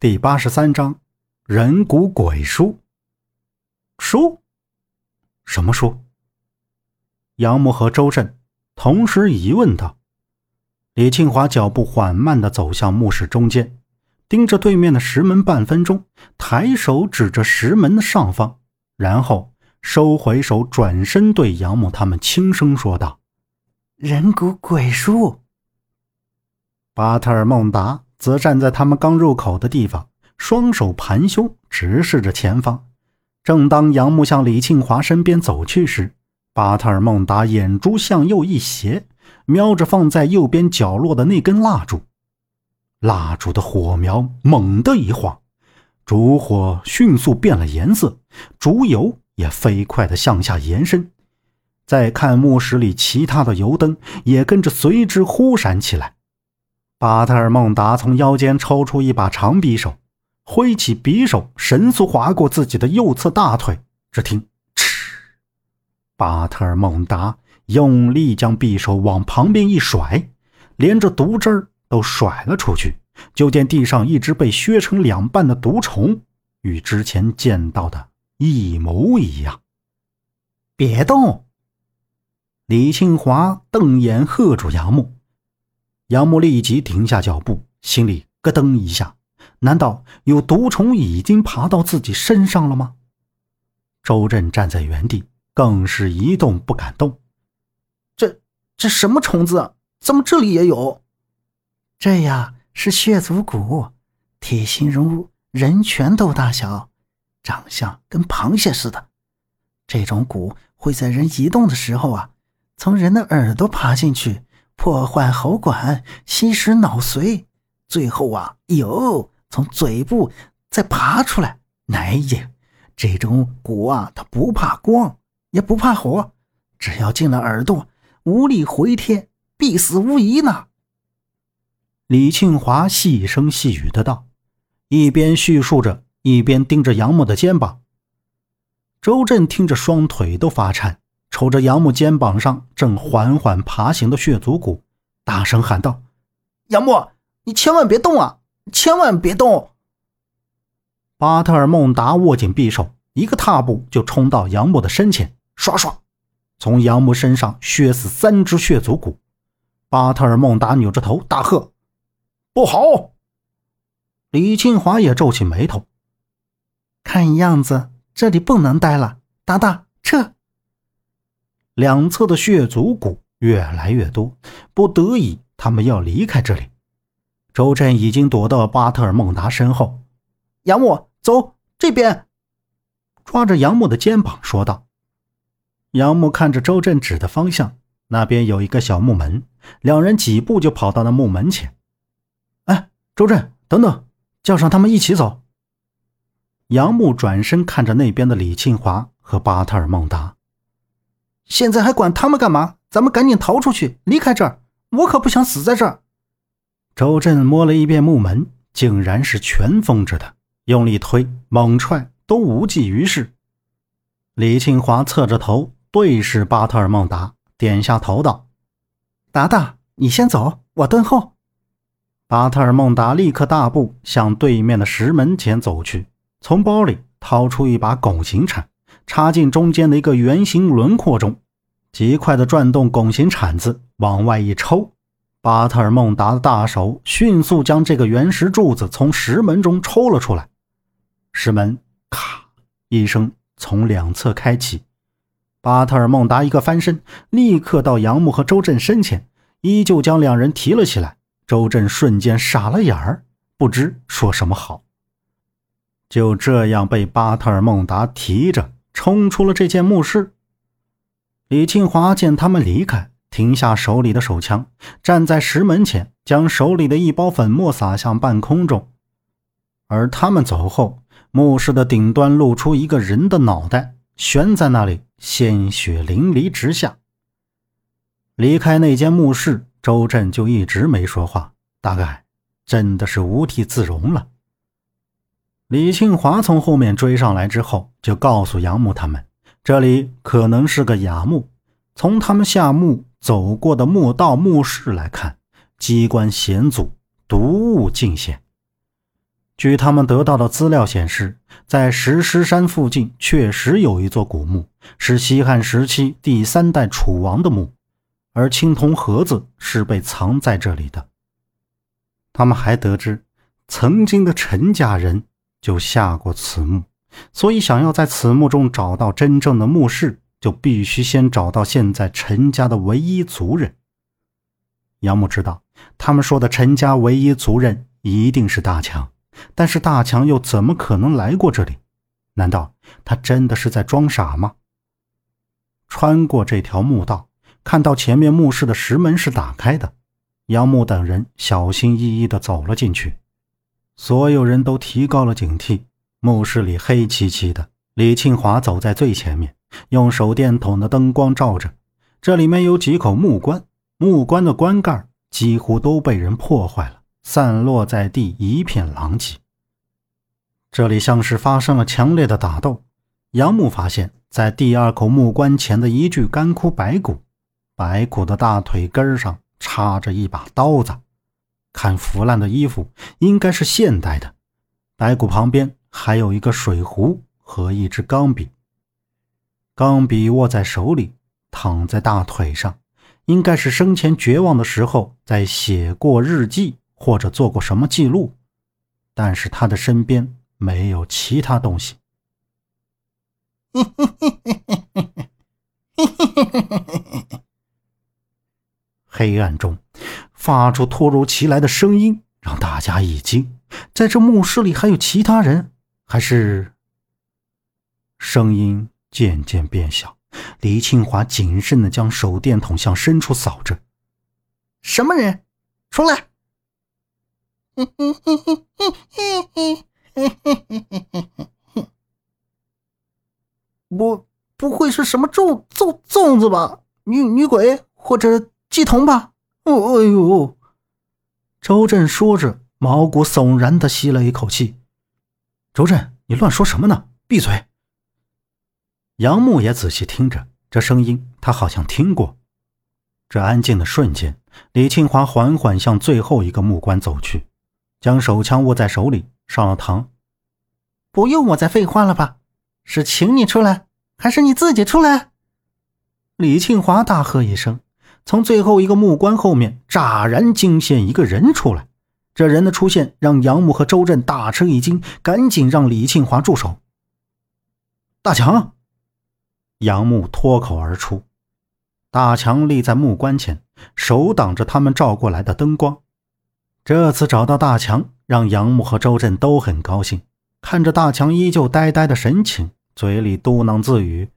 第八十三章，人骨鬼书。书？什么书？杨木和周震同时疑问道。李庆华脚步缓慢的走向墓室中间，盯着对面的石门半分钟，抬手指着石门的上方，然后收回手，转身对杨木他们轻声说道：“人骨鬼书。”巴特尔孟达。则站在他们刚入口的地方，双手盘胸，直视着前方。正当杨木向李庆华身边走去时，巴特尔孟达眼珠向右一斜，瞄着放在右边角落的那根蜡烛。蜡烛的火苗猛地一晃，烛火迅速变了颜色，烛油也飞快地向下延伸。再看墓室里其他的油灯，也跟着随之忽闪起来。巴特尔孟达从腰间抽出一把长匕首，挥起匕首，神速划过自己的右侧大腿。只听“嗤”，巴特尔孟达用力将匕首往旁边一甩，连着毒汁儿都甩了出去。就见地上一只被削成两半的毒虫，与之前见到的一模一样。别动！李庆华瞪眼喝住杨木。杨木立即停下脚步，心里咯噔一下：难道有毒虫已经爬到自己身上了吗？周震站在原地，更是一动不敢动。这这什么虫子啊？怎么这里也有？这呀是血足蛊，体型如人拳头大小，长相跟螃蟹似的。这种蛊会在人移动的时候啊，从人的耳朵爬进去。破坏喉管，吸食脑髓，最后啊，哟，从嘴部再爬出来。哎呀，这种蛊啊，它不怕光，也不怕火，只要进了耳朵，无力回天，必死无疑呢。李庆华细声细语的道，一边叙述着，一边盯着杨木的肩膀。周震听着，双腿都发颤。瞅着杨木肩膀上正缓缓爬行的血族骨，大声喊道：“杨木，你千万别动啊！千万别动！”巴特尔孟达握紧匕首，一个踏步就冲到杨木的身前，唰唰，从杨木身上削死三只血族骨。巴特尔孟达扭着头大喝：“不好！”李庆华也皱起眉头，看样子这里不能待了，达达撤。两侧的血族骨越来越多，不得已，他们要离开这里。周震已经躲到巴特尔孟达身后。杨木，走这边！抓着杨木的肩膀说道。杨木看着周震指的方向，那边有一个小木门，两人几步就跑到那木门前。哎，周震，等等，叫上他们一起走。杨木转身看着那边的李庆华和巴特尔孟达。现在还管他们干嘛？咱们赶紧逃出去，离开这儿！我可不想死在这儿。周震摸了一遍木门，竟然是全封着的，用力推、猛踹都无济于事。李庆华侧着头对视巴特尔孟达，点下头道：“达达，你先走，我蹲后。”巴特尔孟达立刻大步向对面的石门前走去，从包里掏出一把拱形铲。插进中间的一个圆形轮廓中，极快地转动拱形铲子，往外一抽，巴特尔孟达的大手迅速将这个原石柱子从石门中抽了出来。石门咔一声从两侧开启，巴特尔孟达一个翻身，立刻到杨木和周震身前，依旧将两人提了起来。周震瞬间傻了眼儿，不知说什么好。就这样被巴特尔孟达提着。冲出了这间墓室。李庆华见他们离开，停下手里的手枪，站在石门前，将手里的一包粉末撒向半空中。而他们走后，墓室的顶端露出一个人的脑袋，悬在那里，鲜血淋漓直下。离开那间墓室，周震就一直没说话，大概真的是无地自容了。李庆华从后面追上来之后，就告诉杨木他们，这里可能是个哑墓。从他们下墓走过的墓道、墓室来看，机关险阻，毒物尽显。据他们得到的资料显示，在石狮山附近确实有一座古墓，是西汉时期第三代楚王的墓，而青铜盒子是被藏在这里的。他们还得知，曾经的陈家人就下过此墓，所以想要在此墓中找到真正的墓室，就必须先找到现在陈家的唯一族人。杨木知道，他们说的陈家唯一族人一定是大强。但是大强又怎么可能来过这里？难道他真的是在装傻吗？穿过这条墓道，看到前面墓室的石门是打开的，杨木等人小心翼翼地走了进去。所有人都提高了警惕。墓室里黑漆漆的，李庆华走在最前面，用手电筒的灯光照着。这里面有几口木棺，木棺的棺盖几乎都被人破坏了。散落在地，一片狼藉。这里像是发生了强烈的打斗。杨木发现，在第二口木棺前的一具干枯白骨，白骨的大腿根上插着一把刀子，看腐烂的衣服，应该是现代的。白骨旁边还有一个水壶和一支钢笔，钢笔握在手里，躺在大腿上，应该是生前绝望的时候在写过日记。或者做过什么记录，但是他的身边没有其他东西。黑暗中发出突如其来的声音，让大家一惊。在这墓室里还有其他人？还是？声音渐渐变小。李庆华谨慎的将手电筒向深处扫着。什么人？出来！不，不会是什么粽粽粽子吧？女女鬼或者祭童吧？哦，哎呦！周震说着，毛骨悚然的吸了一口气。周震，你乱说什么呢？闭嘴！杨木也仔细听着，这声音他好像听过。这安静的瞬间，李庆华缓缓向最后一个木棺走去。将手枪握在手里，上了膛。不用我再废话了吧？是请你出来，还是你自己出来？李庆华大喝一声，从最后一个木棺后面乍然惊现一个人出来。这人的出现让杨木和周震大吃一惊，赶紧让李庆华住手。大强，杨木脱口而出。大强立在木棺前，手挡着他们照过来的灯光。这次找到大强，让杨木和周震都很高兴。看着大强依旧呆呆的神情，嘴里嘟囔自语：“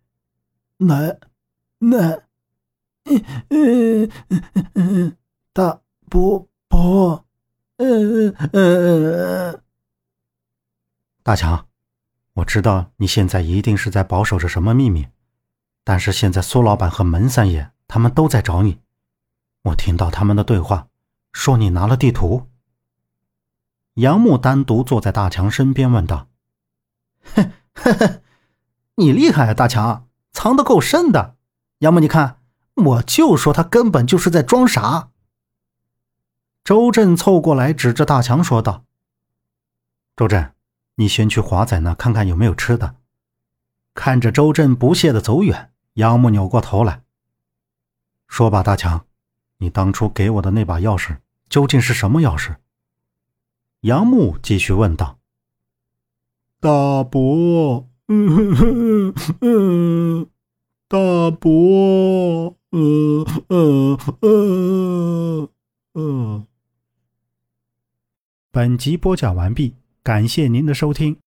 那，那，嗯嗯嗯，大伯伯，嗯嗯嗯。”大强，我知道你现在一定是在保守着什么秘密，但是现在苏老板和门三爷他们都在找你，我听到他们的对话。说你拿了地图。杨木单独坐在大强身边问道：“哼呵呵，你厉害啊，大强，藏得够深的。杨木，你看，我就说他根本就是在装傻。”周震凑过来，指着大强说道：“周震，你先去华仔那看看有没有吃的。”看着周震不屑的走远，杨木扭过头来说：“吧，大强。”你当初给我的那把钥匙究竟是什么钥匙？杨木继续问道。大伯，嗯哼哼嗯，大伯，呃呃呃呃。本集播讲完毕，感谢您的收听。